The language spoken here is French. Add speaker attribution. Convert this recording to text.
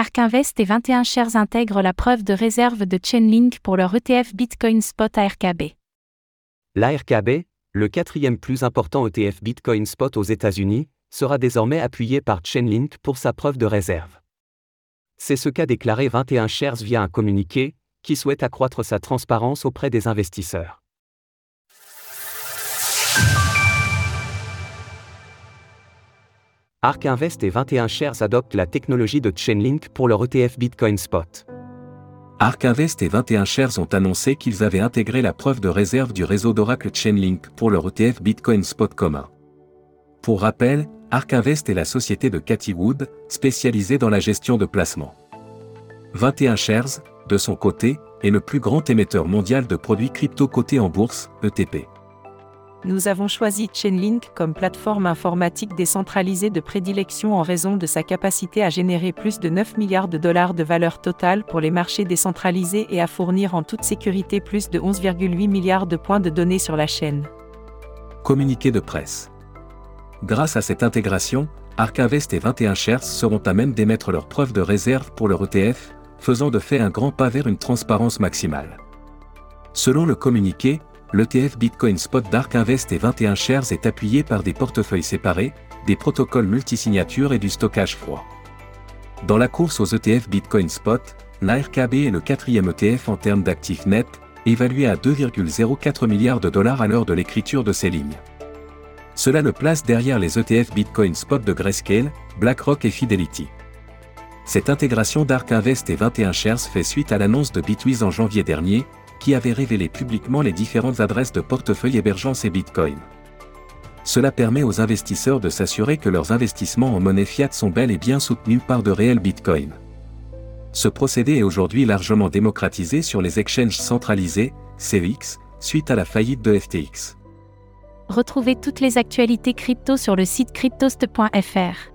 Speaker 1: Ark Invest et 21 shares intègrent la preuve de réserve de Chainlink pour leur ETF Bitcoin Spot ARKB.
Speaker 2: L'ARKB, le quatrième plus important ETF Bitcoin Spot aux États-Unis, sera désormais appuyé par Chainlink pour sa preuve de réserve. C'est ce qu'a déclaré 21 shares via un communiqué, qui souhaite accroître sa transparence auprès des investisseurs. ARK Invest et 21 shares adoptent la technologie de Chainlink pour leur ETF Bitcoin Spot.
Speaker 3: ARK Invest et 21 shares ont annoncé qu'ils avaient intégré la preuve de réserve du réseau d'Oracle Chainlink pour leur ETF Bitcoin Spot commun. Pour rappel, ARK Invest est la société de Cathy Wood, spécialisée dans la gestion de placements. 21 shares, de son côté, est le plus grand émetteur mondial de produits crypto cotés en bourse, ETP
Speaker 4: nous avons choisi Chainlink comme plateforme informatique décentralisée de prédilection en raison de sa capacité à générer plus de 9 milliards de dollars de valeur totale pour les marchés décentralisés et à fournir en toute sécurité plus de 11,8 milliards de points de données sur la chaîne.
Speaker 3: Communiqué de presse. Grâce à cette intégration, Ark Invest et 21 Shares seront à même d'émettre leurs preuves de réserve pour leur ETF, faisant de fait un grand pas vers une transparence maximale. Selon le communiqué, l'ETF Bitcoin Spot Dark Invest et 21 shares est appuyé par des portefeuilles séparés, des protocoles multisignatures et du stockage froid. Dans la course aux ETF Bitcoin Spot, l'ARKB est le quatrième ETF en termes d'actifs nets, évalué à 2,04 milliards de dollars à l'heure de l'écriture de ces lignes. Cela le place derrière les ETF Bitcoin Spot de Grayscale, BlackRock et Fidelity. Cette intégration d'Ark Invest et 21 Shares fait suite à l'annonce de Bitwiz en janvier dernier, qui avait révélé publiquement les différentes adresses de portefeuille hébergeant ces bitcoins. Cela permet aux investisseurs de s'assurer que leurs investissements en monnaie fiat sont bel et bien soutenus par de réels bitcoins. Ce procédé est aujourd'hui largement démocratisé sur les exchanges centralisés, CEX, suite à la faillite de FTX.
Speaker 1: Retrouvez toutes les actualités crypto sur le site cryptost.fr.